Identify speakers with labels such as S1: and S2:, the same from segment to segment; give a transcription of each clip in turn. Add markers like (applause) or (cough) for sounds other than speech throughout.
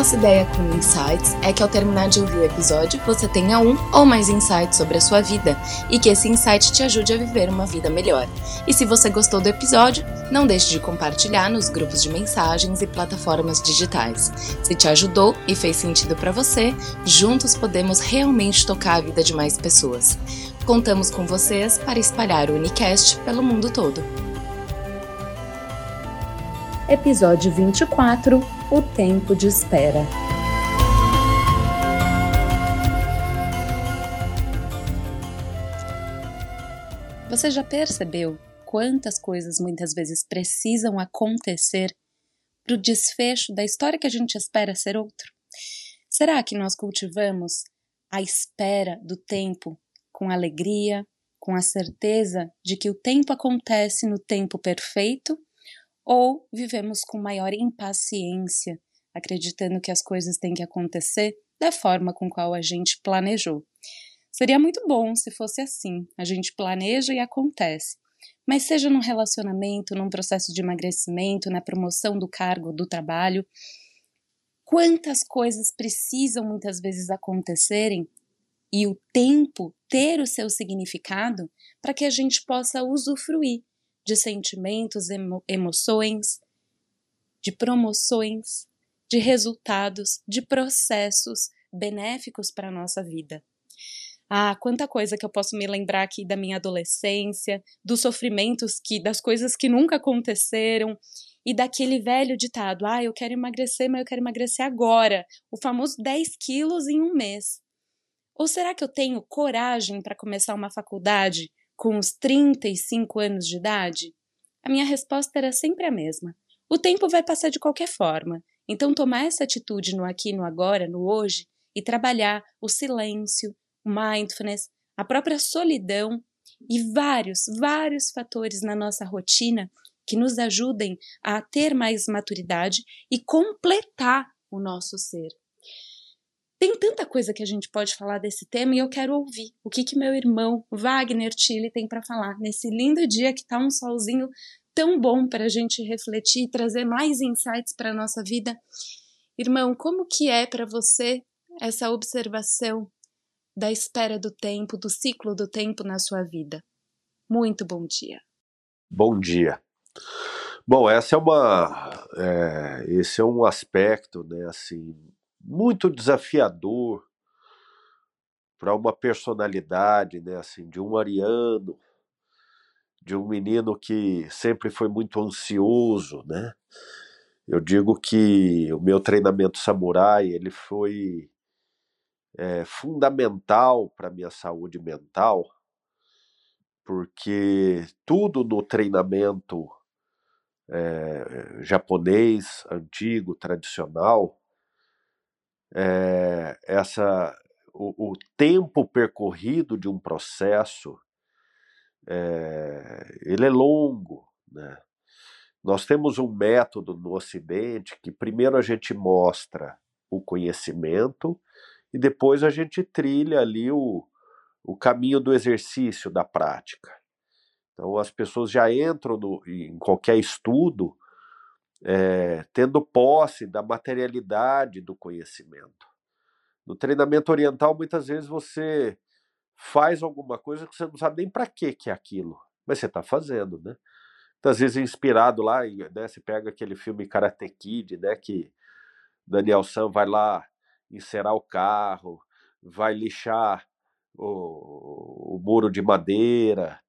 S1: nossa ideia com Insights é que ao terminar de ouvir o episódio, você tenha um ou mais insights sobre a sua vida e que esse insight te ajude a viver uma vida melhor. E se você gostou do episódio, não deixe de compartilhar nos grupos de mensagens e plataformas digitais. Se te ajudou e fez sentido para você, juntos podemos realmente tocar a vida de mais pessoas. Contamos com vocês para espalhar o Unicast pelo mundo todo.
S2: Episódio 24 O Tempo de Espera.
S1: Você já percebeu quantas coisas muitas vezes precisam acontecer para o desfecho da história que a gente espera ser outro? Será que nós cultivamos a espera do tempo com alegria, com a certeza de que o tempo acontece no tempo perfeito? Ou vivemos com maior impaciência, acreditando que as coisas têm que acontecer da forma com qual a gente planejou? Seria muito bom se fosse assim, a gente planeja e acontece. Mas seja num relacionamento, num processo de emagrecimento, na promoção do cargo, do trabalho, quantas coisas precisam muitas vezes acontecerem e o tempo ter o seu significado para que a gente possa usufruir de sentimentos, emo emoções, de promoções, de resultados, de processos benéficos para a nossa vida. Ah, quanta coisa que eu posso me lembrar aqui da minha adolescência, dos sofrimentos que, das coisas que nunca aconteceram e daquele velho ditado: ah, eu quero emagrecer, mas eu quero emagrecer agora. O famoso 10 quilos em um mês. Ou será que eu tenho coragem para começar uma faculdade com os 35 anos de idade? A minha resposta era sempre a mesma. O tempo vai passar de qualquer forma, então tomar essa atitude no aqui, no agora, no hoje e trabalhar o silêncio, o mindfulness, a própria solidão e vários, vários fatores na nossa rotina que nos ajudem a ter mais maturidade e completar o nosso ser. Tem tanta coisa que a gente pode falar desse tema e eu quero ouvir o que que meu irmão Wagner Chile tem para falar nesse lindo dia que tá um solzinho tão bom para a gente refletir e trazer mais insights para nossa vida. Irmão, como que é para você essa observação da espera do tempo, do ciclo do tempo na sua vida? Muito bom dia.
S3: Bom dia. Bom, essa é uma, é, esse é um aspecto, né, assim, muito desafiador para uma personalidade, né, assim, de um ariano, de um menino que sempre foi muito ansioso, né? Eu digo que o meu treinamento samurai ele foi é, fundamental para minha saúde mental, porque tudo no treinamento é, japonês antigo, tradicional, é, essa o, o, tempo percorrido de um processo é, ele é longo, né? Nós temos um método no Ocidente que primeiro a gente mostra o conhecimento e depois a gente trilha ali o, o caminho do exercício, da prática. Então as pessoas já entram no, em qualquer estudo é, tendo posse da materialidade do conhecimento. No treinamento oriental, muitas vezes você faz alguma coisa que você não sabe nem para que é aquilo, mas você está fazendo, né? Muitas vezes inspirado lá, né? Você pega aquele filme Karate Kid, né? Que Daniel San vai lá encerar o carro, vai lixar o, o muro de madeira,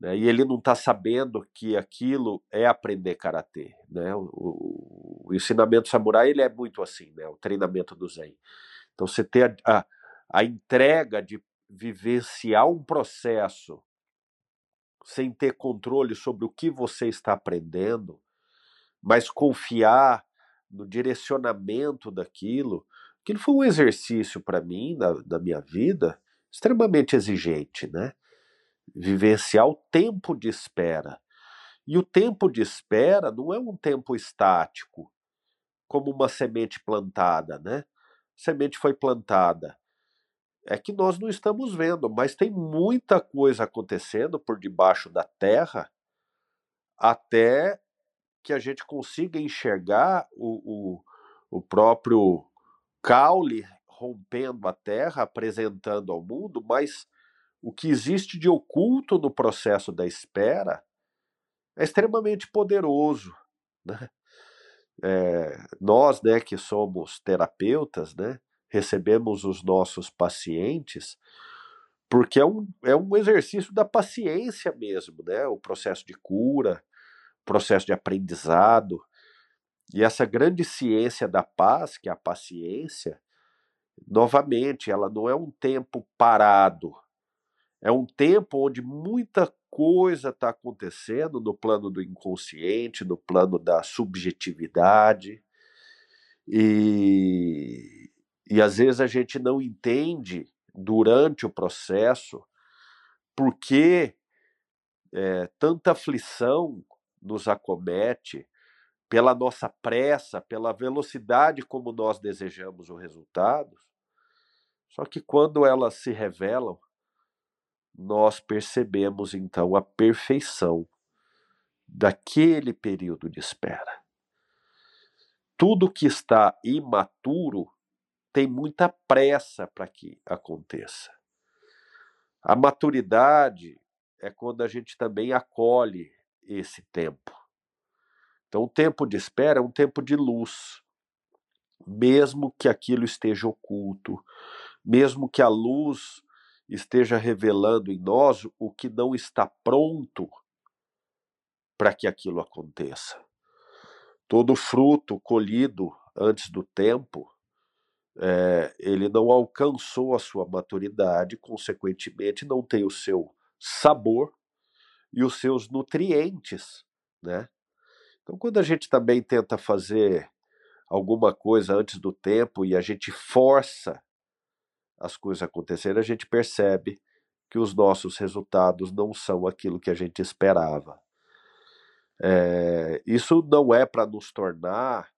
S3: né? E ele não está sabendo que aquilo é aprender karatê. Né? O, o, o, ensinamento samurai ele é muito assim, né? o treinamento do Zen. Então você ter a, a, a entrega de vivenciar um processo sem ter controle sobre o que você está aprendendo, mas confiar no direcionamento daquilo. Aquilo foi um exercício para mim, na, na minha vida, extremamente exigente, né? Vivenciar o tempo de espera. E o tempo de espera não é um tempo estático, como uma semente plantada, né? semente foi plantada. É que nós não estamos vendo, mas tem muita coisa acontecendo por debaixo da terra até que a gente consiga enxergar o, o, o próprio caule rompendo a terra, apresentando ao mundo, mas o que existe de oculto no processo da espera é extremamente poderoso. Né? É, nós, né, que somos terapeutas, né, recebemos os nossos pacientes porque é um, é um exercício da paciência mesmo, né? O processo de cura, processo de aprendizado. E essa grande ciência da paz, que é a paciência, novamente, ela não é um tempo parado, é um tempo onde muita coisa está acontecendo no plano do inconsciente, no plano da subjetividade. E, e às vezes a gente não entende durante o processo por que é, tanta aflição nos acomete pela nossa pressa, pela velocidade como nós desejamos o resultado. Só que quando elas se revelam, nós percebemos então a perfeição daquele período de espera. Tudo que está imaturo tem muita pressa para que aconteça. A maturidade é quando a gente também acolhe esse tempo. Então, o tempo de espera é um tempo de luz, mesmo que aquilo esteja oculto, mesmo que a luz esteja revelando em nós o que não está pronto para que aquilo aconteça. Todo fruto colhido antes do tempo, é, ele não alcançou a sua maturidade, consequentemente, não tem o seu sabor e os seus nutrientes, né? Então, quando a gente também tenta fazer alguma coisa antes do tempo e a gente força as coisas acontecerem, a gente percebe que os nossos resultados não são aquilo que a gente esperava. É, isso não é para nos tornar.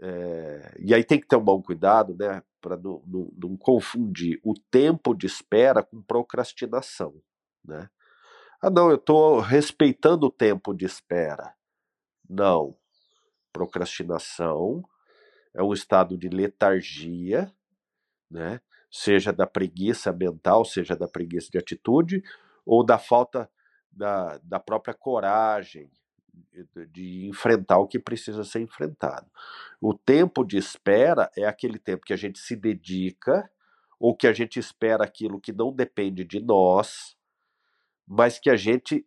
S3: É, e aí tem que ter um bom cuidado, né? Para não, não, não, confundir o tempo de espera com procrastinação. Né? Ah, não, eu estou respeitando o tempo de espera. Não. Procrastinação é um estado de letargia, né? Seja da preguiça mental, seja da preguiça de atitude, ou da falta da, da própria coragem de, enfrentar o que precisa ser enfrentado. O tempo de espera é aquele tempo que a gente se dedica, ou que a gente espera aquilo que não depende de nós, mas que a gente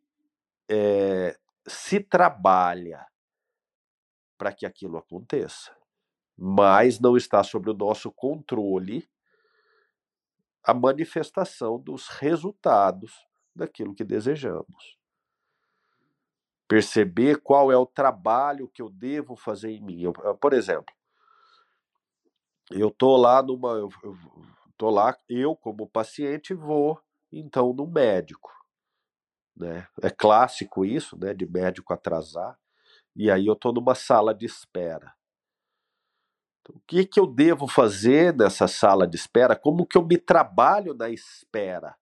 S3: é, se trabalha para que aquilo aconteça. Mas não está sob o nosso controle a manifestação dos resultados daquilo que desejamos. Perceber qual é o trabalho que eu devo fazer em mim. Eu, por exemplo, eu tô lá numa, eu, eu tô lá, eu como paciente vou então no médico, né? É clássico isso, né, de médico atrasar. E aí eu tô numa sala de espera. O que, que eu devo fazer nessa sala de espera? Como que eu me trabalho na espera?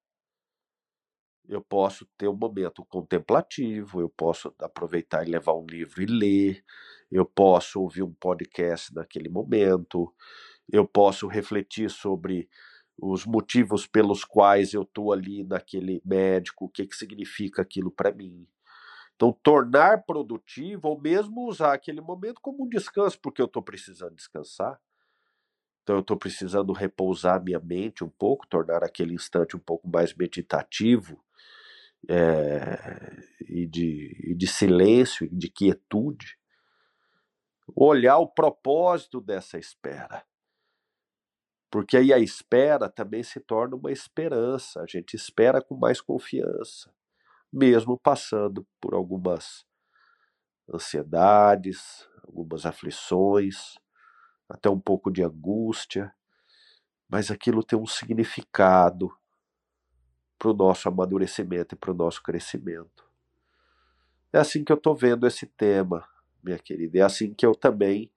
S3: Eu posso ter um momento contemplativo, eu posso aproveitar e levar um livro e ler, eu posso ouvir um podcast naquele momento, eu posso refletir sobre os motivos pelos quais eu estou ali naquele médico, o que, que significa aquilo para mim. Então, tornar produtivo ou mesmo usar aquele momento como um descanso, porque eu estou precisando descansar. Então, eu estou precisando repousar minha mente um pouco, tornar aquele instante um pouco mais meditativo é, e, de, e de silêncio, de quietude. Olhar o propósito dessa espera. Porque aí a espera também se torna uma esperança, a gente espera com mais confiança mesmo passando por algumas ansiedades, algumas aflições, até um pouco de angústia, mas aquilo tem um significado para o nosso amadurecimento e para o nosso crescimento. É assim que eu estou vendo esse tema, minha querida. É assim que eu também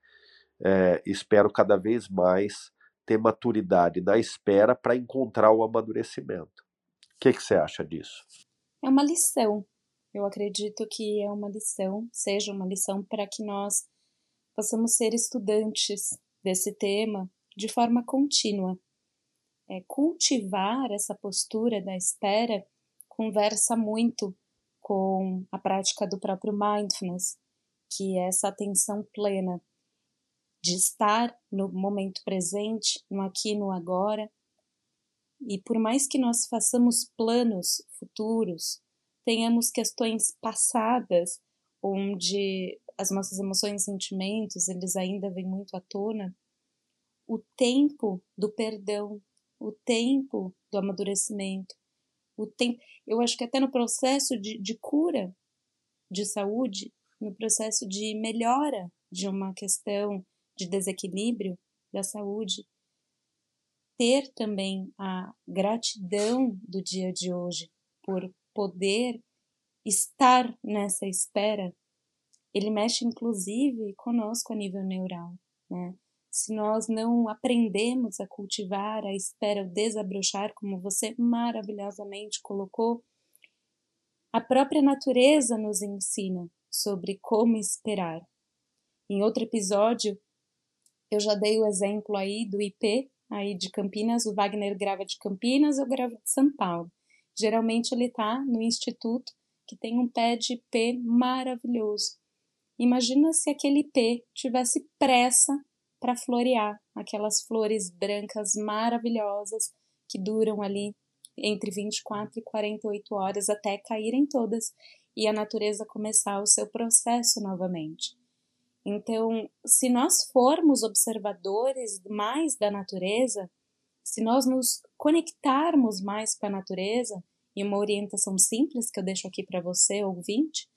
S3: é, espero cada vez mais ter maturidade na espera para encontrar o amadurecimento. O que, que você acha disso?
S1: É uma lição. Eu acredito que é uma lição, seja uma lição para que nós possamos ser estudantes desse tema de forma contínua. É, cultivar essa postura da espera conversa muito com a prática do próprio mindfulness, que é essa atenção plena de estar no momento presente, no aqui e no agora. E por mais que nós façamos planos futuros, tenhamos questões passadas onde as nossas emoções e sentimentos, eles ainda vêm muito à tona, o tempo do perdão, o tempo do amadurecimento, o tempo, eu acho que até no processo de, de cura de saúde, no processo de melhora de uma questão de desequilíbrio da saúde, ter também a gratidão do dia de hoje por poder estar nessa espera, ele mexe inclusive conosco a nível neural, né? Se nós não aprendemos a cultivar a espera, o desabrochar, como você maravilhosamente colocou, a própria natureza nos ensina sobre como esperar. Em outro episódio, eu já dei o exemplo aí do IP, aí de Campinas, o Wagner grava de Campinas, eu gravo de São Paulo. Geralmente ele está no instituto que tem um pé de IP maravilhoso. Imagina se aquele IP tivesse pressa para florear, aquelas flores brancas maravilhosas que duram ali entre 24 e 48 horas até caírem todas e a natureza começar o seu processo novamente. Então, se nós formos observadores mais da natureza, se nós nos conectarmos mais com a natureza, e uma orientação simples que eu deixo aqui para você, ouvinte,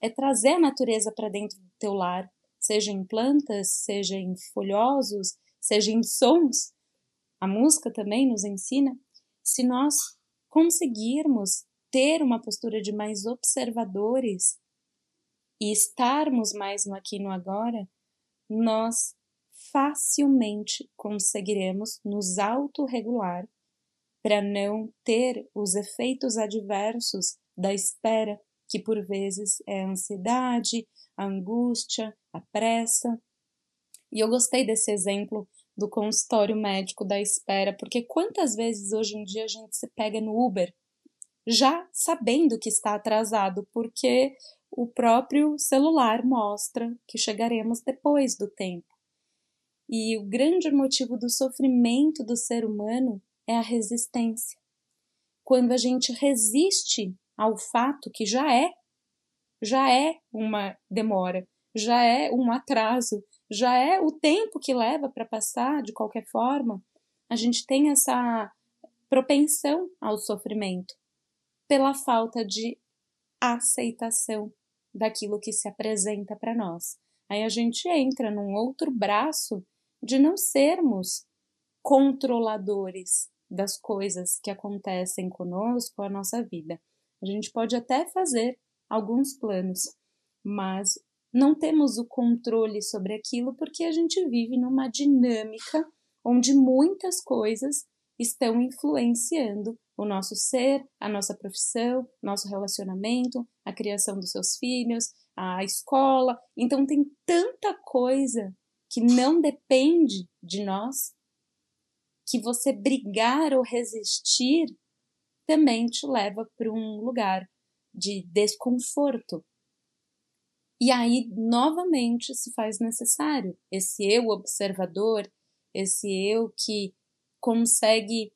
S1: é trazer a natureza para dentro do teu lar, seja em plantas, seja em folhosos, seja em sons. A música também nos ensina. Se nós conseguirmos ter uma postura de mais observadores e estarmos mais no aqui e no agora, nós facilmente conseguiremos nos autorregular para não ter os efeitos adversos da espera, que por vezes é a ansiedade, a angústia, a pressa. E eu gostei desse exemplo do consultório médico da espera, porque quantas vezes hoje em dia a gente se pega no Uber já sabendo que está atrasado, porque o próprio celular mostra que chegaremos depois do tempo. E o grande motivo do sofrimento do ser humano é a resistência. Quando a gente resiste ao fato que já é, já é uma demora, já é um atraso, já é o tempo que leva para passar de qualquer forma, a gente tem essa propensão ao sofrimento pela falta de aceitação daquilo que se apresenta para nós. Aí a gente entra num outro braço de não sermos controladores das coisas que acontecem conosco, a nossa vida. A gente pode até fazer alguns planos, mas não temos o controle sobre aquilo porque a gente vive numa dinâmica onde muitas coisas estão influenciando o nosso ser, a nossa profissão, nosso relacionamento, a criação dos seus filhos, a escola. Então tem tanta coisa que não depende de nós que você brigar ou resistir também te leva para um lugar de desconforto. E aí, novamente, se faz necessário esse eu observador, esse eu que consegue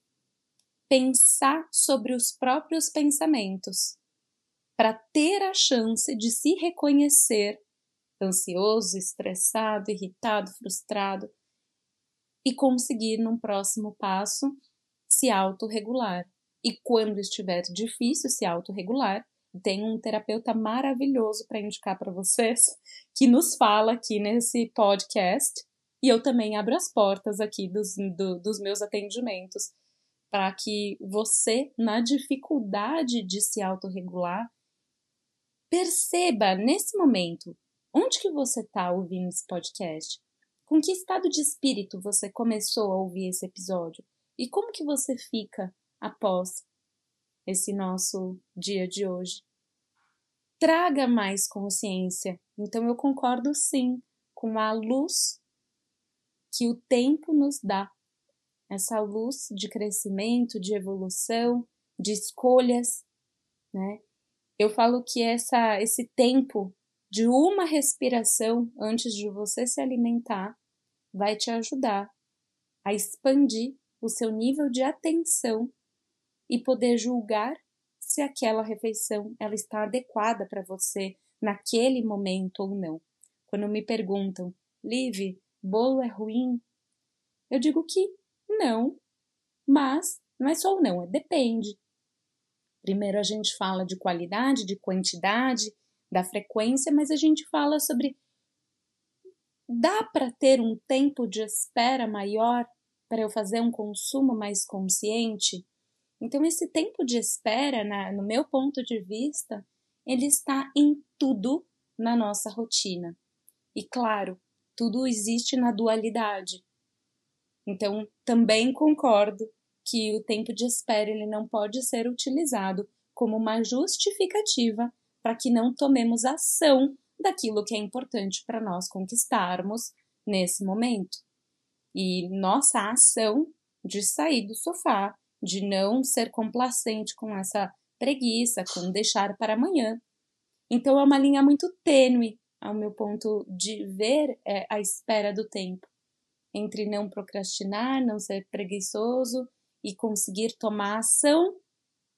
S1: pensar sobre os próprios pensamentos, para ter a chance de se reconhecer ansioso, estressado, irritado, frustrado e conseguir, num próximo passo, se autorregular. E quando estiver difícil se autorregular, tem um terapeuta maravilhoso para indicar para vocês, que nos fala aqui nesse podcast. E eu também abro as portas aqui dos, do, dos meus atendimentos para que você, na dificuldade de se autorregular, perceba nesse momento onde que você está ouvindo esse podcast. Com que estado de espírito você começou a ouvir esse episódio? E como que você fica após esse nosso dia de hoje? Traga mais consciência. Então eu concordo sim com a luz que o tempo nos dá essa luz de crescimento, de evolução, de escolhas, né? Eu falo que essa, esse tempo de uma respiração antes de você se alimentar vai te ajudar a expandir o seu nível de atenção e poder julgar se aquela refeição ela está adequada para você naquele momento ou não. Quando me perguntam, Liv, bolo é ruim? Eu digo que não, mas não é só o não, é depende. Primeiro a gente fala de qualidade, de quantidade, da frequência, mas a gente fala sobre dá para ter um tempo de espera maior para eu fazer um consumo mais consciente? Então esse tempo de espera, na, no meu ponto de vista, ele está em tudo na nossa rotina. E claro, tudo existe na dualidade. Então, também concordo que o tempo de espera ele não pode ser utilizado como uma justificativa para que não tomemos ação daquilo que é importante para nós conquistarmos nesse momento. E nossa ação de sair do sofá, de não ser complacente com essa preguiça, com deixar para amanhã. Então é uma linha muito tênue ao meu ponto de ver é, a espera do tempo entre não procrastinar, não ser preguiçoso e conseguir tomar ação,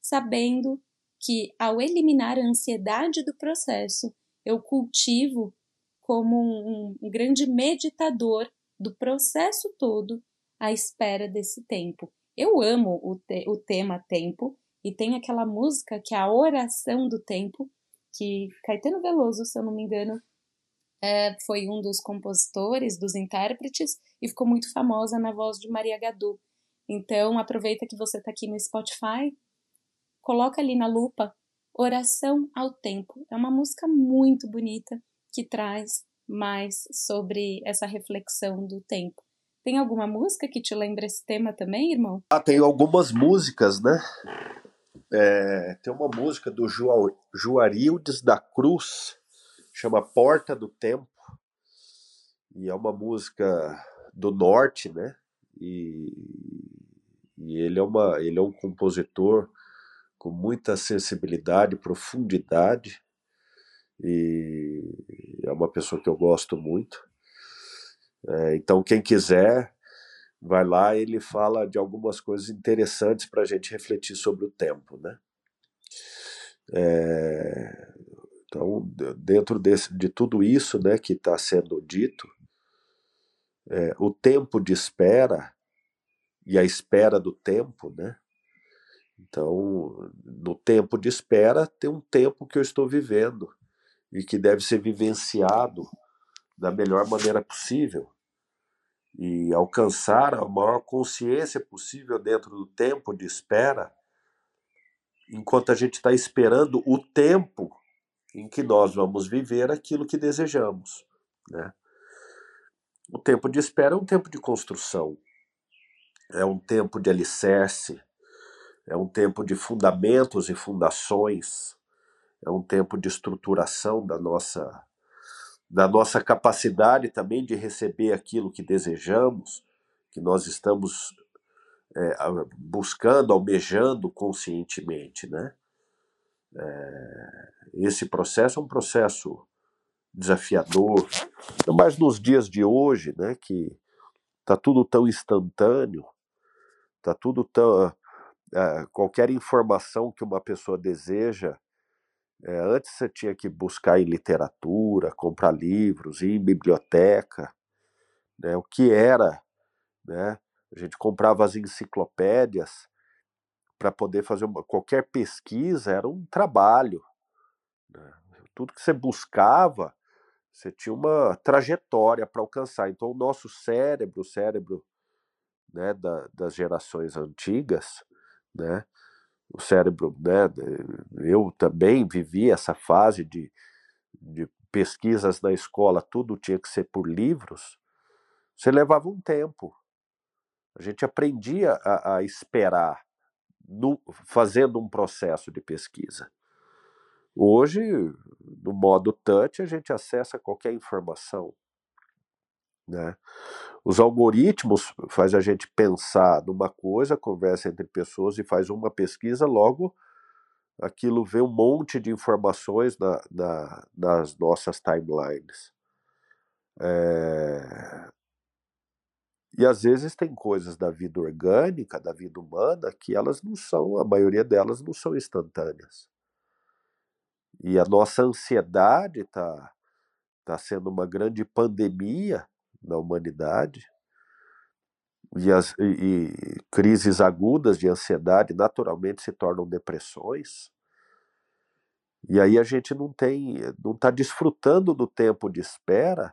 S1: sabendo que ao eliminar a ansiedade do processo, eu cultivo como um, grande meditador do processo todo à espera desse tempo. Eu amo o, te, o tema tempo e tem aquela música que é a oração do tempo, que Caetano Veloso, se eu não me engano, é, foi um dos compositores, dos intérpretes, e ficou muito famosa na voz de Maria Gadu. Então, aproveita que você está aqui no Spotify, coloca ali na lupa Oração ao Tempo. É uma música muito bonita que traz mais sobre essa reflexão do tempo. Tem alguma música que te lembra esse tema também, irmão?
S3: Ah, tem algumas músicas, né? É, tem uma música do Juarildes da Cruz, chama Porta do Tempo, e é uma música do norte, né? E, e ele, é uma, ele é um compositor com muita sensibilidade, profundidade, e é uma pessoa que eu gosto muito. É, então, quem quiser, vai lá, ele fala de algumas coisas interessantes para a gente refletir sobre o tempo, né? É, então, dentro desse, de tudo isso né, que está sendo dito, é, o tempo de espera e a espera do tempo, né? Então, no tempo de espera, tem um tempo que eu estou vivendo e que deve ser vivenciado da melhor maneira possível e alcançar a maior consciência possível dentro do tempo de espera, enquanto a gente está esperando o tempo em que nós vamos viver aquilo que desejamos. Né? O tempo de espera é um tempo de construção, é um tempo de alicerce, é um tempo de fundamentos e fundações, é um tempo de estruturação da nossa da nossa capacidade também de receber aquilo que desejamos, que nós estamos é, buscando, almejando conscientemente, né? É, esse processo é um processo desafiador, mas nos dias de hoje, né, que tá tudo tão instantâneo, tá tudo tão é, qualquer informação que uma pessoa deseja, é, antes você tinha que buscar em literatura, comprar livros, ir em biblioteca, né, o que era, né, a gente comprava as enciclopédias para poder fazer uma, qualquer pesquisa era um trabalho. Né? Tudo que você buscava, você tinha uma trajetória para alcançar. Então, o nosso cérebro, o cérebro né, da, das gerações antigas, né, o cérebro, né, eu também vivi essa fase de, de pesquisas na escola, tudo tinha que ser por livros. Você levava um tempo. A gente aprendia a, a esperar no, fazendo um processo de pesquisa. Hoje, no modo touch, a gente acessa qualquer informação. Né? Os algoritmos faz a gente pensar numa coisa, conversa entre pessoas e faz uma pesquisa, logo aquilo vê um monte de informações na, na, nas nossas timelines. É... E às vezes tem coisas da vida orgânica, da vida humana, que elas não são, a maioria delas não são instantâneas. E a nossa ansiedade está tá sendo uma grande pandemia na humanidade. E, as, e, e crises agudas de ansiedade naturalmente se tornam depressões. E aí a gente não tem, não está desfrutando do tempo de espera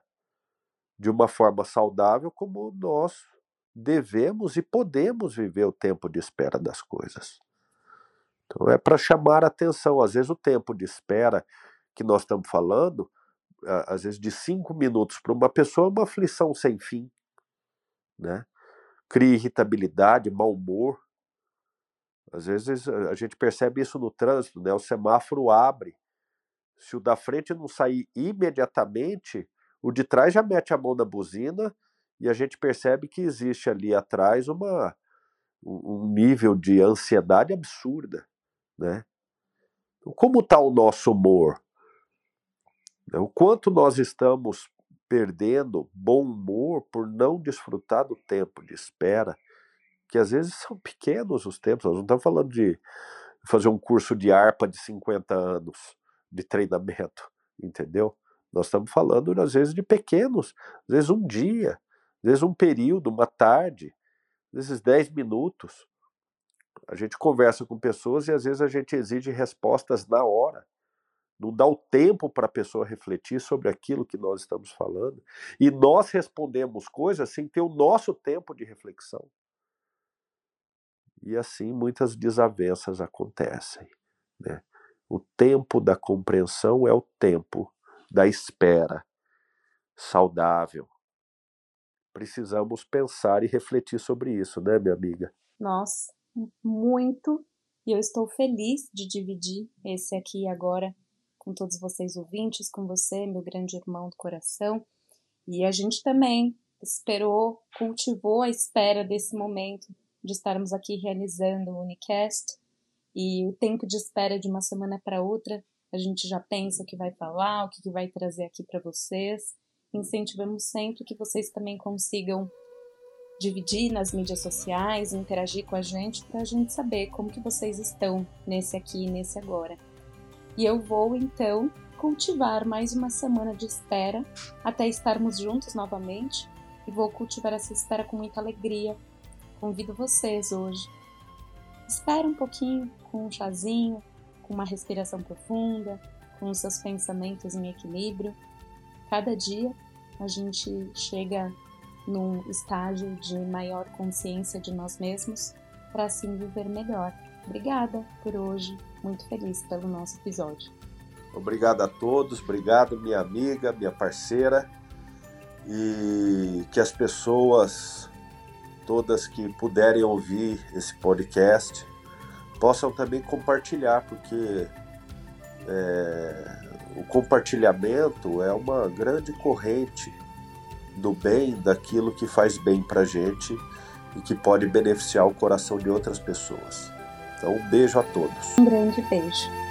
S3: de uma forma saudável como nós devemos e podemos viver o tempo de espera das coisas. Então é para chamar a atenção. Às vezes o tempo de espera que nós estamos falando, às vezes de cinco minutos para uma pessoa, é uma aflição sem fim, né? Cria irritabilidade, mau humor. Às vezes a gente percebe isso no trânsito, né? O semáforo abre. Se o da frente não sair imediatamente, o de trás já mete a mão na buzina e a gente percebe que existe ali atrás uma, um nível de ansiedade absurda, né? Então, como está o nosso humor? Né, o quanto nós estamos perdendo bom humor por não desfrutar do tempo de espera, que às vezes são pequenos os tempos, nós não estamos falando de fazer um curso de harpa de 50 anos de treinamento, (laughs) entendeu? Nós estamos falando, às vezes, de pequenos, às vezes um dia, às vezes um período, uma tarde, às vezes 10 minutos. A gente conversa com pessoas e às vezes a gente exige respostas na hora. Não dá o tempo para a pessoa refletir sobre aquilo que nós estamos falando. E nós respondemos coisas sem ter o nosso tempo de reflexão. E assim muitas desavenças acontecem. Né? O tempo da compreensão é o tempo da espera saudável. Precisamos pensar e refletir sobre isso, né, minha amiga?
S1: Nossa, muito. E eu estou feliz de dividir esse aqui agora com todos vocês ouvintes, com você, meu grande irmão do coração. E a gente também esperou, cultivou a espera desse momento de estarmos aqui realizando o Unicast. E o tempo de espera de uma semana para outra a gente já pensa o que vai falar, o que vai trazer aqui para vocês. Incentivamos sempre que vocês também consigam dividir nas mídias sociais, interagir com a gente para a gente saber como que vocês estão nesse aqui e nesse agora. E eu vou então cultivar mais uma semana de espera até estarmos juntos novamente e vou cultivar essa espera com muita alegria. Convido vocês hoje. Espera um pouquinho com um chazinho, com uma respiração profunda, com os seus pensamentos em equilíbrio. Cada dia a gente chega num estágio de maior consciência de nós mesmos para assim viver melhor. Obrigada por hoje, muito feliz pelo nosso episódio.
S3: Obrigado a todos, obrigado minha amiga, minha parceira e que as pessoas todas que puderem ouvir esse podcast possam também compartilhar, porque é, o compartilhamento é uma grande corrente do bem, daquilo que faz bem para gente e que pode beneficiar o coração de outras pessoas. Então, um beijo a todos.
S1: Um grande beijo.